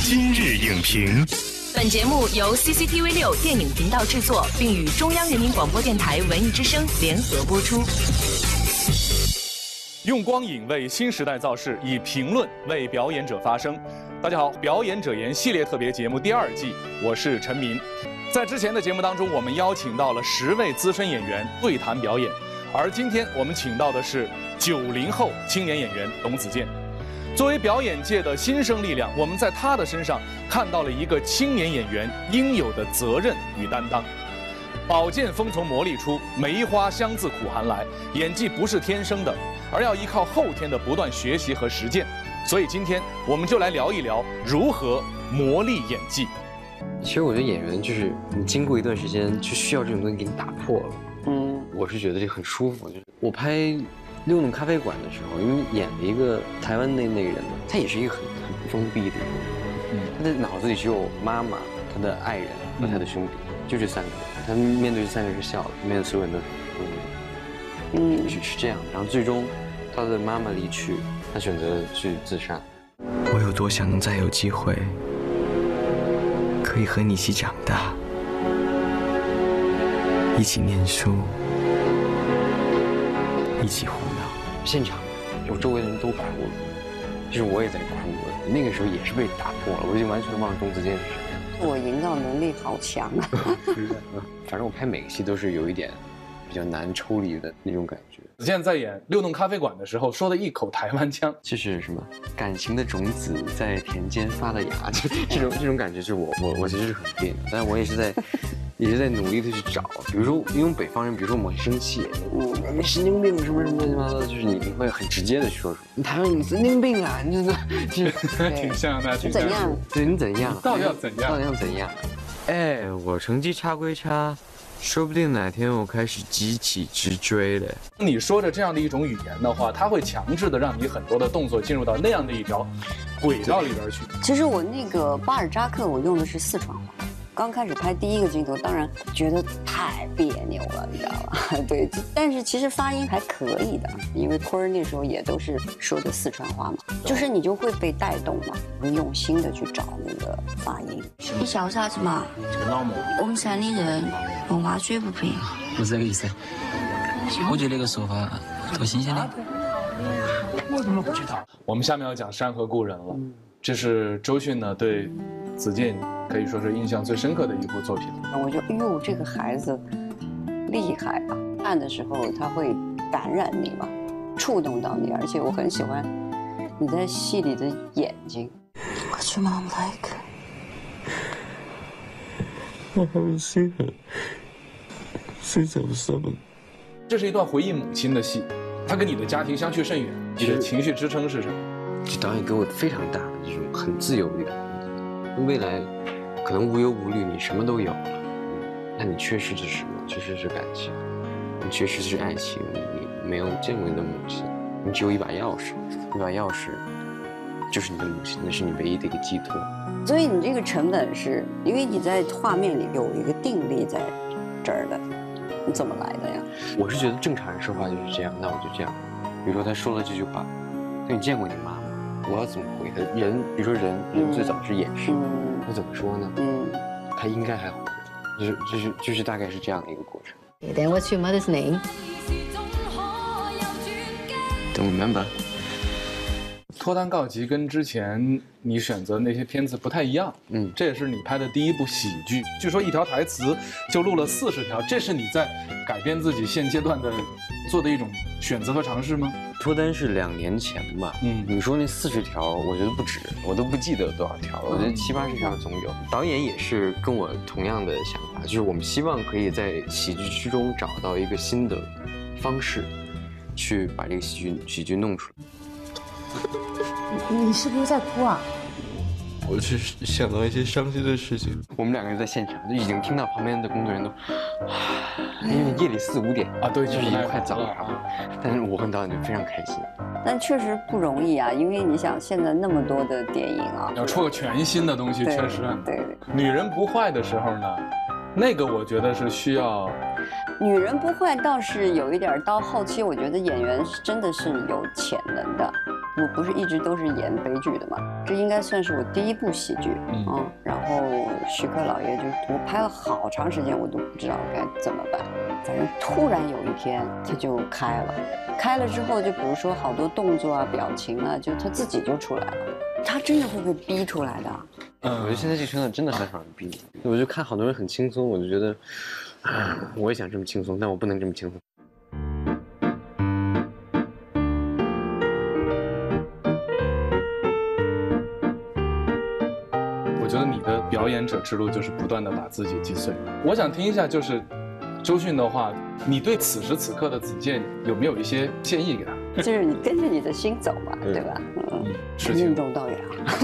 今日影评，本节目由 CCTV 六电影频道制作，并与中央人民广播电台文艺之声联合播出。用光影为新时代造势，以评论为表演者发声。大家好，表演者言系列特别节目第二季，我是陈明。在之前的节目当中，我们邀请到了十位资深演员对谈表演，而今天我们请到的是九零后青年演员董子健。作为表演界的新生力量，我们在他的身上看到了一个青年演员应有的责任与担当。宝剑锋从磨砺出，梅花香自苦寒来。演技不是天生的，而要依靠后天的不断学习和实践。所以今天我们就来聊一聊如何磨砺演技。其实我觉得演员就是你经过一段时间，就需要这种东西给你打破了。嗯，我是觉得这很舒服。就是我拍。六弄咖啡馆的时候，因为演了一个台湾那那个人嘛，他也是一个很很封闭的人，他的脑子里只有妈妈、他的爱人和他的兄弟，就这三个人。他面对这三个人是笑的，面对所有人都是嗯，是是这样。然后最终，他的妈妈离去，他选择去自杀。我有多想能再有机会，可以和你一起长大，一起念书，一起活。现场，我周围的人都哭了，就是我也在哭。那个时候也是被打破了，我已经完全忘了钟子健是什么样。我营造能力好强啊！反正我拍每个戏都是有一点比较难抽离的那种感觉。子健在演《六弄咖啡馆》的时候说的一口台湾腔，就是什么感情的种子在田间发了芽，就 这种这种感觉，就是我我我其实是很别扭，但是我也是在。也是在努力的去找，比如说，因为北方人，比如说我们生气，你神经病什么什么乱七八糟，就是你你会很直接的去说出，你台湾你神经病啊，你这这 挺像的，挺怎样？对你怎样？到底要怎样？到底要怎样？哎，我成绩差归差，说不定哪天我开始急起直追了。你说着这样的一种语言的话，它会强制的让你很多的动作进入到那样的一条轨道里边去。其实我那个巴尔扎克，我用的是四川话。刚开始拍第一个镜头，当然觉得太别扭了，你知道吧？对，但是其实发音还可以的，因为坤儿那时候也都是说的四川话嘛，就是你就会被带动嘛，会用心的去找那个发音。你笑啥子嘛？这个我们山里人文化水不平，不是这个意思。我觉得这个说法多新鲜的。我怎么不知道？我们下面要讲《山河故人》了，这是周迅呢对。子健可以说是印象最深刻的一部作品。那我就哎呦，这个孩子厉害啊！看的时候他会感染你嘛，触动到你，而且我很喜欢你在戏里的眼睛。What's your mom like? I haven't seen her since I was seven. 这是一段回忆母亲的戏，她跟你的家庭相去甚远，你的情绪支撑是什么？这导演给我非常大的一种很自由的。未来可能无忧无虑，你什么都有了，那你缺失的是什么？缺失是感情，你缺失的是爱情。你没有见过你的母亲，你只有一把钥匙，一把钥匙就是你的母亲，那是你唯一的一个寄托。所以你这个成本是因为你在画面里有一个定力在这儿的，你怎么来的呀？我是觉得正常人说话就是这样，那我就这样。比如说他说了这句话，那你见过你妈？我要怎么回他？人，比如说人，人最早是掩饰，那怎么说呢？嗯，他应该还活着，就是就是就是大概是这样的一个过程。Then what's your mother's name? Don't remember. 脱单告急跟之前你选择那些片子不太一样，嗯，这也是你拍的第一部喜剧。据说一条台词就录了四十条，这是你在改变自己现阶段的做的一种选择和尝试吗？脱单是两年前吧，嗯，你说那四十条，我觉得不止，我都不记得多少条了，我觉得七八十条总有。导演也是跟我同样的想法，就是我们希望可以在喜剧之中找到一个新的方式，去把这个喜剧喜剧弄出来。你是不是在哭啊？我去想到一些伤心的事情。我们两个人在现场就已经听到旁边的工作人员都，因为夜里四五点啊，对，就是已经快早了。但是我跟导演就非常开心。但确实不容易啊，因为你想现在那么多的电影啊，要出个全新的东西，确实。对。女人不坏的时候呢，那个我觉得是需要。女人不坏倒是有一点，到后期我觉得演员真的是有潜能的。我不是一直都是演悲剧的嘛，这应该算是我第一部喜剧，嗯，然后徐克老爷就我拍了好长时间，我都不知道该怎么办，反正突然有一天他就开了，开了之后就比如说好多动作啊、表情啊，就他自己就出来了，他真的会被逼出来的。嗯，我觉得现在这个圈子真的很少人逼，我就看好多人很轻松，我就觉得，我也想这么轻松，但我不能这么轻松。我觉得你的表演者之路就是不断的把自己击碎。我想听一下，就是周迅的话，你对此时此刻的子健有没有一些建议给他？就是你跟着你的心走嘛，对吧？嗯，任重道远啊。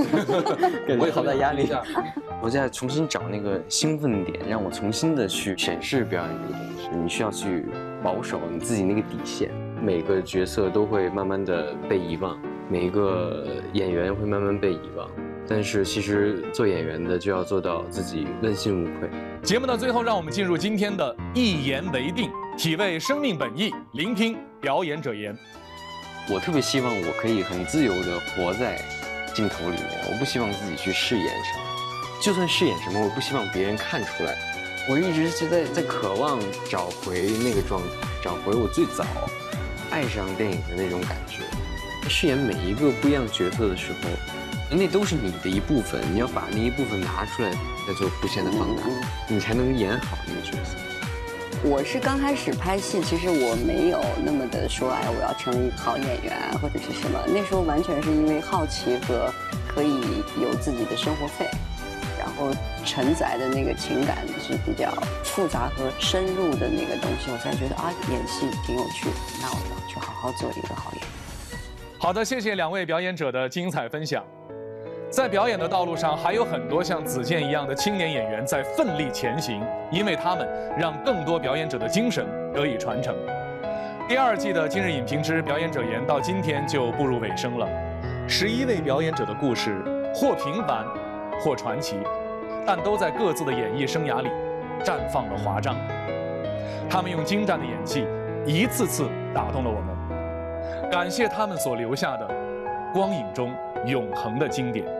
我也好大压力。我在重新找那个兴奋点，让我重新的去审视表演这个东西。你需要去保守你自己那个底线。每个角色都会慢慢的被遗忘，每一个演员会慢慢被遗忘。但是其实做演员的就要做到自己问心无愧。节目的最后，让我们进入今天的一言为定，体味生命本意，聆听表演者言。我特别希望我可以很自由的活在镜头里面，我不希望自己去饰演什么，就算饰演什么，我不希望别人看出来。我一直是在在渴望找回那个状态，找回我最早爱上电影的那种感觉。饰演每一个不一样角色的时候，那都是你的一部分，你要把那一部分拿出来，再做无限的放大，你才能演好那个角色。我是刚开始拍戏，其实我没有那么的说，哎，我要成为好演员啊，或者是什么。那时候完全是因为好奇和可以有自己的生活费，然后承载的那个情感是比较复杂和深入的那个东西，我才觉得啊，演戏挺有趣的。那我要去好好做一个好演员。好的，谢谢两位表演者的精彩分享。在表演的道路上，还有很多像子健一样的青年演员在奋力前行，因为他们让更多表演者的精神得以传承。第二季的今日影评之表演者言到今天就步入尾声了。十一位表演者的故事，或平凡，或传奇，但都在各自的演艺生涯里绽放了华章。他们用精湛的演技，一次次打动了我们。感谢他们所留下的光影中永恒的经典。